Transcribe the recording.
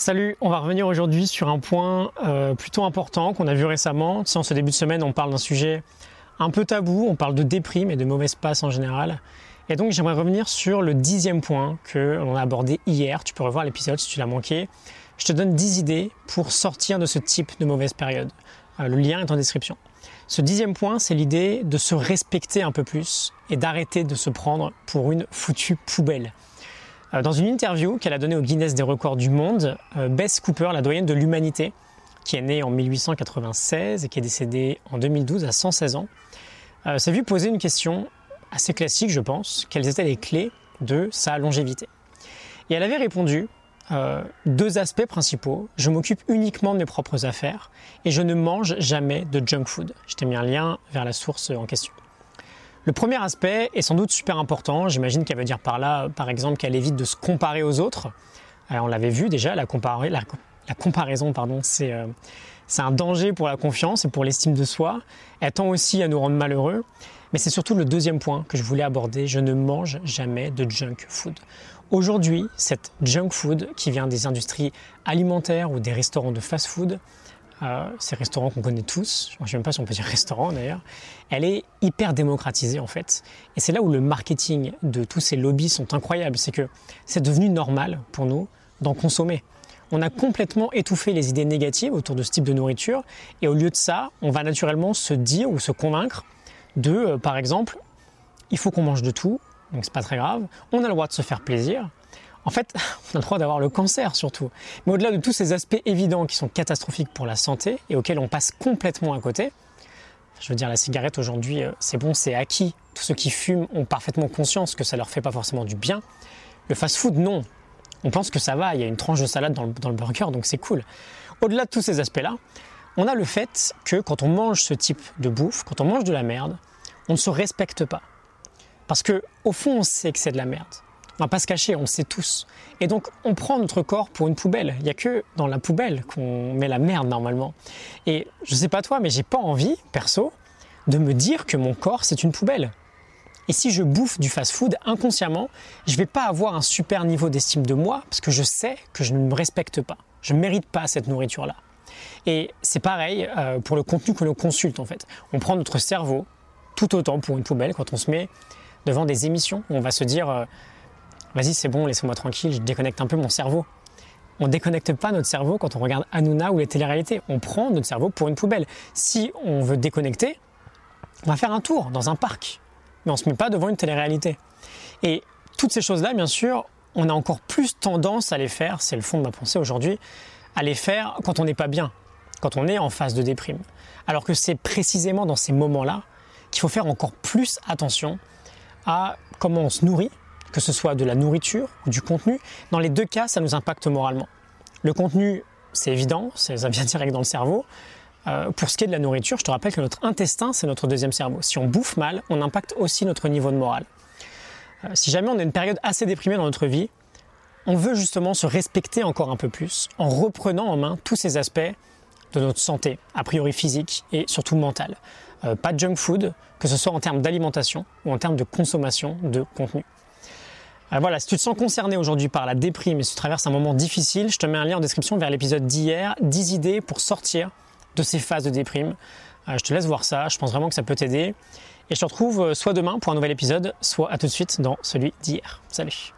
Salut, on va revenir aujourd'hui sur un point euh, plutôt important qu'on a vu récemment. Tu en ce début de semaine, on parle d'un sujet un peu tabou, on parle de déprime et de mauvaise passe en général. Et donc j'aimerais revenir sur le dixième point que l'on a abordé hier. Tu peux revoir l'épisode si tu l'as manqué. Je te donne dix idées pour sortir de ce type de mauvaise période. Euh, le lien est en description. Ce dixième point, c'est l'idée de se respecter un peu plus et d'arrêter de se prendre pour une foutue poubelle. Euh, dans une interview qu'elle a donnée au Guinness des records du monde, euh, Bess Cooper, la doyenne de l'humanité, qui est née en 1896 et qui est décédée en 2012 à 116 ans, euh, s'est vue poser une question assez classique, je pense, quelles étaient les clés de sa longévité? Et elle avait répondu deux aspects principaux. Je m'occupe uniquement de mes propres affaires et je ne mange jamais de junk food. Je t'ai mis un lien vers la source en question. Le premier aspect est sans doute super important. J'imagine qu'elle veut dire par là, par exemple, qu'elle évite de se comparer aux autres. on l'avait vu déjà, la, la, comparaison, pardon, euh, c'est un danger pour la confiance et pour l'estime de soi. Elle tend aussi à nous rendre malheureux. Mais c'est surtout le deuxième point que je voulais aborder. Je ne mange jamais de junk food. Aujourd'hui, cette junk food qui vient des industries alimentaires ou des restaurants de fast food, ces restaurants qu'on connaît tous, je ne sais même pas si on peut dire restaurant d'ailleurs, elle est hyper démocratisée en fait. Et c'est là où le marketing de tous ces lobbies sont incroyables, c'est que c'est devenu normal pour nous d'en consommer. On a complètement étouffé les idées négatives autour de ce type de nourriture et au lieu de ça, on va naturellement se dire ou se convaincre de, euh, par exemple, il faut qu'on mange de tout, donc c'est pas très grave, on a le droit de se faire plaisir, en fait, on a le droit d'avoir le cancer surtout. Mais au-delà de tous ces aspects évidents qui sont catastrophiques pour la santé et auxquels on passe complètement à côté, je veux dire, la cigarette aujourd'hui, euh, c'est bon, c'est acquis. Tous ceux qui fument ont parfaitement conscience que ça leur fait pas forcément du bien. Le fast-food, non. On pense que ça va, il y a une tranche de salade dans le, burger, donc c'est cool. Au-delà de tous ces aspects-là, on a le fait que quand on mange ce type de bouffe, quand on mange de la merde, on ne se respecte pas. Parce que au fond, on sait que c'est de la merde. On va pas se cacher, on le sait tous. Et donc, on prend notre corps pour une poubelle. Il n'y a que dans la poubelle qu'on met la merde normalement. Et je sais pas toi, mais j'ai pas envie, perso, de me dire que mon corps c'est une poubelle. Et si je bouffe du fast-food inconsciemment, je vais pas avoir un super niveau d'estime de moi parce que je sais que je ne me respecte pas. Je ne mérite pas cette nourriture-là. Et c'est pareil euh, pour le contenu que l'on consulte en fait. On prend notre cerveau tout autant pour une poubelle quand on se met devant des émissions on va se dire euh, vas-y c'est bon, laissez-moi tranquille, je déconnecte un peu mon cerveau. On déconnecte pas notre cerveau quand on regarde Hanouna ou les téléréalités. On prend notre cerveau pour une poubelle. Si on veut déconnecter, on va faire un tour dans un parc. Mais on se met pas devant une télé-réalité. Et toutes ces choses-là, bien sûr, on a encore plus tendance à les faire, c'est le fond de ma pensée aujourd'hui, à les faire quand on n'est pas bien, quand on est en phase de déprime. Alors que c'est précisément dans ces moments-là qu'il faut faire encore plus attention à comment on se nourrit, que ce soit de la nourriture ou du contenu. Dans les deux cas, ça nous impacte moralement. Le contenu, c'est évident, ça vient direct dans le cerveau. Euh, pour ce qui est de la nourriture, je te rappelle que notre intestin, c'est notre deuxième cerveau. Si on bouffe mal, on impacte aussi notre niveau de morale. Euh, si jamais on a une période assez déprimée dans notre vie, on veut justement se respecter encore un peu plus en reprenant en main tous ces aspects de notre santé, a priori physique et surtout mentale. Euh, pas de junk food, que ce soit en termes d'alimentation ou en termes de consommation de contenu. Euh, voilà, si tu te sens concerné aujourd'hui par la déprime et si tu traverses un moment difficile, je te mets un lien en description vers l'épisode d'hier, 10 idées pour sortir de ces phases de déprime. Euh, je te laisse voir ça, je pense vraiment que ça peut t'aider. Et je te retrouve euh, soit demain pour un nouvel épisode, soit à tout de suite dans celui d'hier. Salut